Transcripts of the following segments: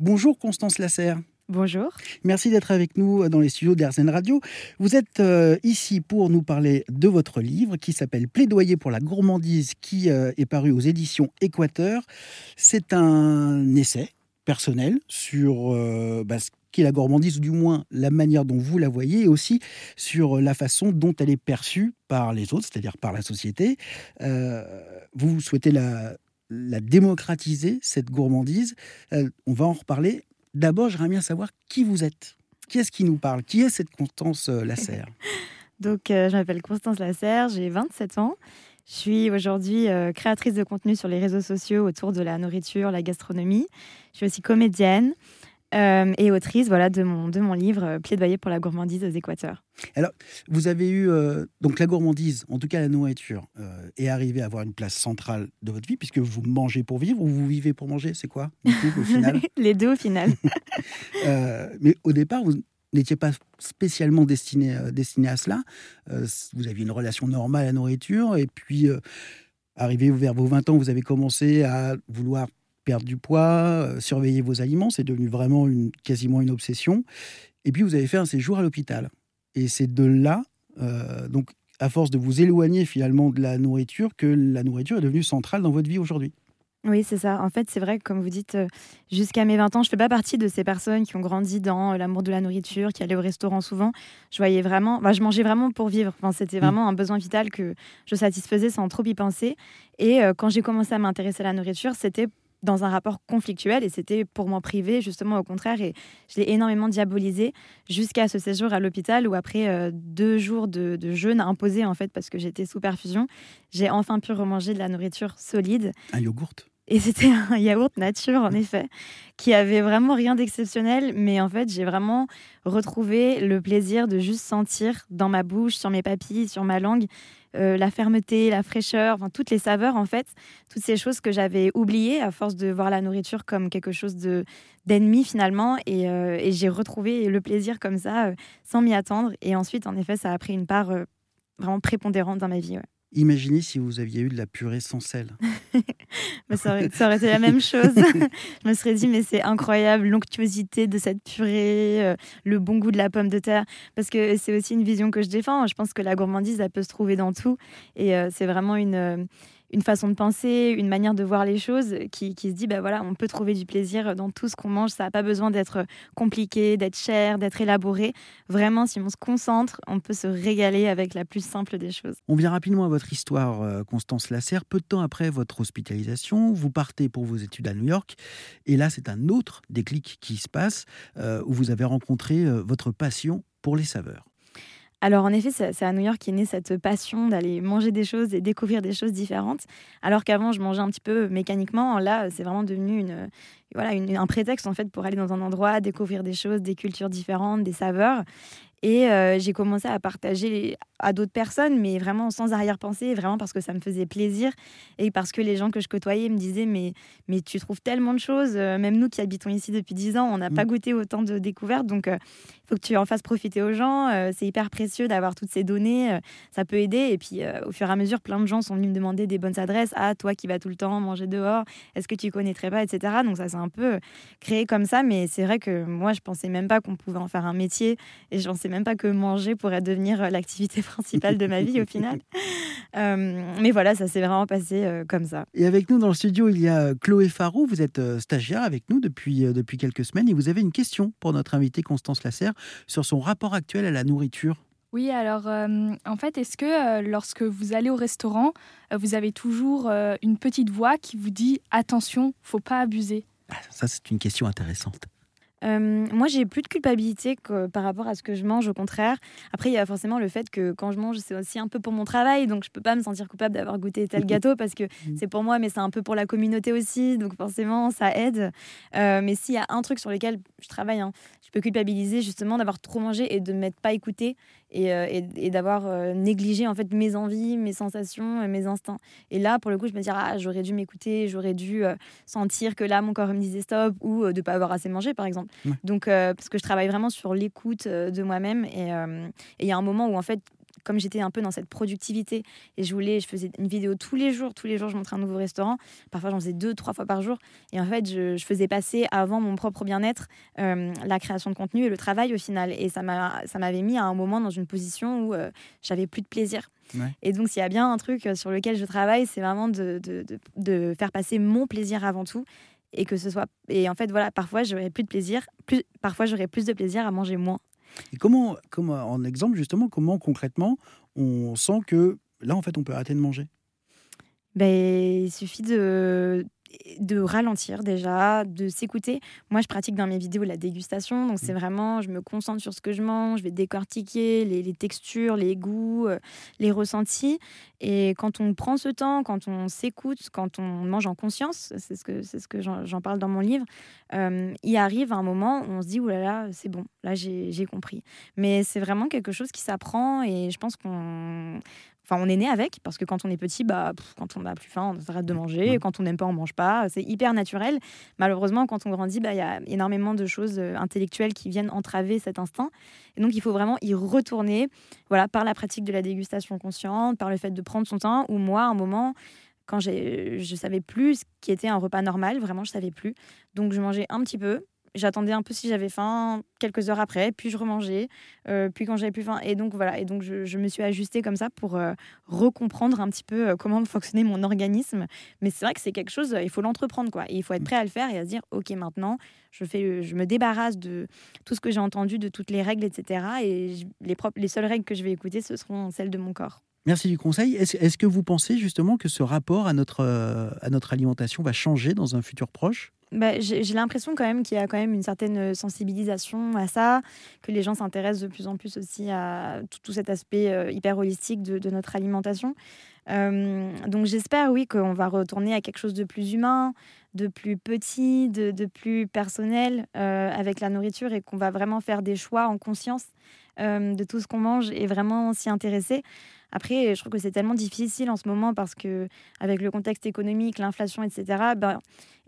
Bonjour Constance Lasserre. Bonjour. Merci d'être avec nous dans les studios d'Airzen Radio. Vous êtes euh, ici pour nous parler de votre livre qui s'appelle Plaidoyer pour la gourmandise qui euh, est paru aux éditions Équateur. C'est un essai personnel sur euh, bah, ce qu'est la gourmandise, ou du moins la manière dont vous la voyez, et aussi sur la façon dont elle est perçue par les autres, c'est-à-dire par la société. vous souhaitez la la démocratiser, cette gourmandise. Euh, on va en reparler. D'abord, j'aimerais bien savoir qui vous êtes. Qui est-ce qui nous parle? Qui est cette Constance euh, Lasserre? Donc, euh, je m'appelle Constance Lasserre, j'ai 27 ans. Je suis aujourd'hui créatrice de contenu sur les réseaux sociaux autour de la nourriture, la gastronomie. Je suis aussi comédienne. Euh, et autrice voilà, de, mon, de mon livre euh, Plaidoyer pour la gourmandise aux Équateurs. Alors, vous avez eu, euh, donc la gourmandise, en tout cas la nourriture, est arrivée à avoir une place centrale de votre vie, puisque vous mangez pour vivre ou vous vivez pour manger, c'est quoi, du coup, au final Les deux, au final. mais au départ, vous n'étiez pas spécialement destiné, destiné à cela. vous aviez une relation normale à la nourriture, et puis, arrivé vers vos 20 ans, vous avez commencé à vouloir perdre du poids, euh, surveiller vos aliments, c'est devenu vraiment une, quasiment une obsession. Et puis vous avez fait un séjour à l'hôpital. Et c'est de là, euh, donc à force de vous éloigner finalement de la nourriture, que la nourriture est devenue centrale dans votre vie aujourd'hui. Oui, c'est ça. En fait, c'est vrai que, comme vous dites, euh, jusqu'à mes 20 ans, je ne fais pas partie de ces personnes qui ont grandi dans l'amour de la nourriture, qui allaient au restaurant souvent. Je voyais vraiment, je mangeais vraiment pour vivre. Enfin, c'était mmh. vraiment un besoin vital que je satisfaisais sans trop y penser. Et quand j'ai commencé à m'intéresser à la nourriture, c'était dans un rapport conflictuel et c'était pour m'en priver justement au contraire et je l'ai énormément diabolisé jusqu'à ce séjour à l'hôpital où après euh, deux jours de, jeûne imposé en fait parce que j'étais sous perfusion j'ai enfin pu remanger de la nourriture solide. Un yogourt? Et c'était un yaourt nature, en effet, qui avait vraiment rien d'exceptionnel. Mais en fait, j'ai vraiment retrouvé le plaisir de juste sentir dans ma bouche, sur mes papilles, sur ma langue, euh, la fermeté, la fraîcheur, enfin, toutes les saveurs, en fait. Toutes ces choses que j'avais oubliées à force de voir la nourriture comme quelque chose de d'ennemi, finalement. Et, euh, j'ai retrouvé le plaisir comme ça, euh, sans m'y attendre. Et ensuite, en effet, ça a pris une part vraiment prépondérante dans ma vie. Imaginez si vous aviez eu de la purée sans sel. ça, aurait, été la même chose. je me serais dit, mais c'est incroyable, l'onctuosité de cette purée, euh, le bon goût de la pomme de terre. Parce que c'est aussi une vision que je défends. Je pense que la gourmandise, elle peut se trouver dans tout. Et euh, c'est vraiment une. Euh, une façon de penser, une manière de voir les choses qui, se dit, ben voilà, on peut trouver du plaisir dans tout ce qu'on mange. Ça n'a pas besoin d'être compliqué, d'être cher, d'être élaboré. Vraiment, si on se concentre, on peut se régaler avec la plus simple des choses. On vient rapidement à votre histoire, euh, Constance Lasserre. Peu de temps après votre hospitalisation, vous partez pour vos études à New York. Et là, c'est un autre déclic qui se passe, euh, où vous avez rencontré euh, votre passion pour les saveurs. Alors en effet, c'est à New York qu'est née cette passion d'aller manger des choses et découvrir des choses différentes. Alors qu'avant, je mangeais un petit peu mécaniquement. Là, c'est vraiment devenu une, voilà, un prétexte en fait pour aller dans un endroit, découvrir des choses, des cultures différentes, des saveurs. Et euh, j'ai commencé à partager à d'autres personnes, mais vraiment sans arrière-pensée, vraiment parce que ça me faisait plaisir et parce que les gens que je côtoyais me disaient Mais, mais tu trouves tellement de choses, euh, même nous qui habitons ici depuis 10 ans, on n'a pas mmh. goûté autant de découvertes, donc il euh, faut que tu en fasses profiter aux gens. c'est hyper précieux d'avoir toutes ces données, ça peut aider. Et puis au fur et à mesure, plein de gens sont venus me demander des bonnes adresses ah, toi qui vas tout le temps manger dehors, est-ce que tu connaîtrais pas, etc. Donc ça s'est un peu créé comme ça, mais c'est vrai que moi je pensais même pas qu'on pouvait en faire un métier et je même pas que manger pourrait devenir euh, l'activité principale de ma vie au final. Euh, mais voilà, ça s'est vraiment passé euh, comme ça. Et avec nous dans le studio, il y a Chloé Farou. Vous êtes stagiaire avec nous depuis, depuis quelques semaines et vous avez une question pour notre invitée Constance Lasserre sur son rapport actuel à la nourriture. Oui, alors en fait, est-ce que lorsque vous allez au restaurant, vous avez toujours une petite voix qui vous dit attention, faut pas abuser? Ah, Ça, c'est une question intéressante. Euh, moi, j'ai plus de culpabilité que par rapport à ce que je mange, au contraire. Après, il y a forcément le fait que quand je mange, c'est aussi un peu pour mon travail, donc je peux pas me sentir coupable d'avoir goûté tel gâteau parce que mmh. c'est pour moi, mais c'est un peu pour la communauté aussi, donc forcément, ça aide. Euh, mais s'il y a un truc sur lequel je travaille, hein, je peux culpabiliser justement d'avoir trop mangé et de ne m'être pas écouté et, euh, et, d'avoir euh, négligé en fait mes envies, mes sensations, mes instincts. Et là, pour le coup, je me dis ah j'aurais dû m'écouter, j'aurais dû euh, sentir que là mon corps me disait stop ou de pas avoir assez mangé par exemple. Donc parce que je travaille vraiment sur l'écoute de moi-même et il y a un moment où en fait comme j'étais un peu dans cette productivité et je voulais, je faisais une vidéo tous les jours, tous les jours, je montrais un nouveau restaurant. Parfois, j'en faisais deux, trois fois par jour. Et en fait, je, faisais passer avant mon propre bien-être euh, la création de contenu et le travail au final. Et ça m'avait mis à un moment dans une position où euh, j'avais plus de plaisir. Et donc, s'il y a bien un truc sur lequel je travaille, c'est vraiment de, de, de, faire passer mon plaisir avant tout et que ce soit et en fait voilà parfois j'aurais plus de plaisir plus parfois j'aurais plus de plaisir à manger moins et comment comment en exemple justement comment concrètement on sent que là en fait on peut arrêter de manger? Ben, il suffit de de ralentir déjà, de s'écouter. Moi, je pratique dans mes vidéos la dégustation, donc c'est mmh. vraiment, je me concentre sur ce que je mange, je vais décortiquer les, textures, les goûts, euh, les ressentis. Et quand on prend ce temps, quand on s'écoute, quand on mange en conscience, c'est ce que, c'est ce que j'en, parle dans mon livre, euh, il arrive un moment où on se dit, oulala, là là, c'est bon, là j'ai compris. Mais c'est vraiment quelque chose qui s'apprend et je pense qu'on Enfin, on est né avec, parce que quand on est petit, bah, quand on n'a plus faim, on s'arrête de manger. Quand on n'aime pas, on mange pas. C'est hyper naturel. Malheureusement, quand on grandit, bah, il y a énormément de choses euh, intellectuelles qui viennent entraver cet instinct. Et donc, il faut vraiment y retourner voilà, par la pratique de la dégustation consciente, par le fait de prendre son temps. Ou moi, à un moment, quand je savais plus ce qui était un repas normal, vraiment, je savais plus. Donc, je mangeais un petit peu j'attendais un peu si j'avais faim quelques heures après, puis je remangeais, euh, puis quand j'avais plus faim. Et donc voilà, et donc je, me suis ajustée comme ça pour euh, recomprendre un petit peu euh, comment fonctionnait mon organisme. Mais c'est vrai que c'est quelque chose, il faut l'entreprendre quoi. Et il faut être prêt à le faire et à se dire, ok maintenant, je fais, je me débarrasse de tout ce que j'ai entendu, de toutes les règles, etc. Et les, les seules règles que je vais écouter, ce seront celles de mon corps. Merci du conseil. Est-ce que vous pensez justement que ce rapport à notre, à notre alimentation va changer dans un futur proche? Bah, j'ai l'impression quand même qu'il y a quand même une certaine sensibilisation à ça, que les gens s'intéressent de plus en plus aussi à tout, cet aspect euh, hyper holistique de, notre alimentation. Euh, donc j'espère, oui, qu'on va retourner à quelque chose de plus humain, de plus petit, de, de plus personnel euh, avec la nourriture et qu'on va vraiment faire des choix en conscience de tout ce qu'on mange et vraiment s'y intéresser. Après, je trouve que c'est tellement difficile en ce moment parce que avec le contexte économique, l'inflation, etc., ben,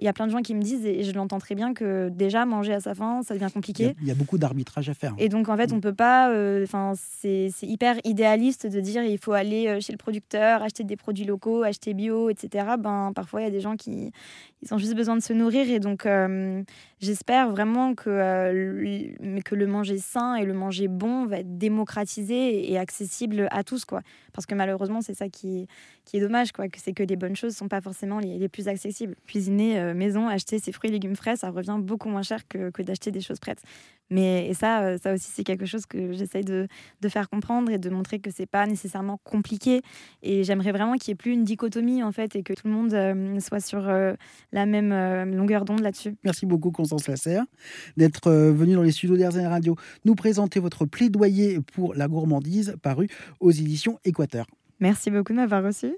il y a plein de gens qui me disent, et je l'entends très bien, que déjà manger à sa faim, ça devient compliqué. Il y a, beaucoup d'arbitrage à faire. Et donc, en fait, mm. on peut pas. Euh, enfin, c'est hyper idéaliste de dire il faut aller euh, chez le producteur, acheter des produits locaux, acheter bio, etc. Ben, parfois, il y a des gens qui ils ont juste besoin de se nourrir. Et donc, euh, j'espère vraiment que, que le manger sain et le manger bon va être démocratisé et accessible à tous. Quoi. Parce que malheureusement, c'est ça qui, qui est dommage, quoi, que c'est que les bonnes choses ne sont pas forcément les, les plus accessibles. Cuisiner euh, maison, acheter ses fruits et légumes frais, ça revient beaucoup moins cher que d'acheter des choses prêtes. Mais et ça, euh, ça aussi, c'est quelque chose que j'essaye de, de, faire comprendre et de montrer que c'est pas nécessairement compliqué. Et j'aimerais vraiment qu'il n'y ait plus une dichotomie, en fait, et que tout le monde euh, soit sur la même longueur d'onde là-dessus. Merci beaucoup, Constance Lasserre, d'être venue dans les studios d'RZN Radio nous présenter votre plaidoyer pour la gourmandise paru aux éditions Équateur. Merci beaucoup de m'avoir reçu.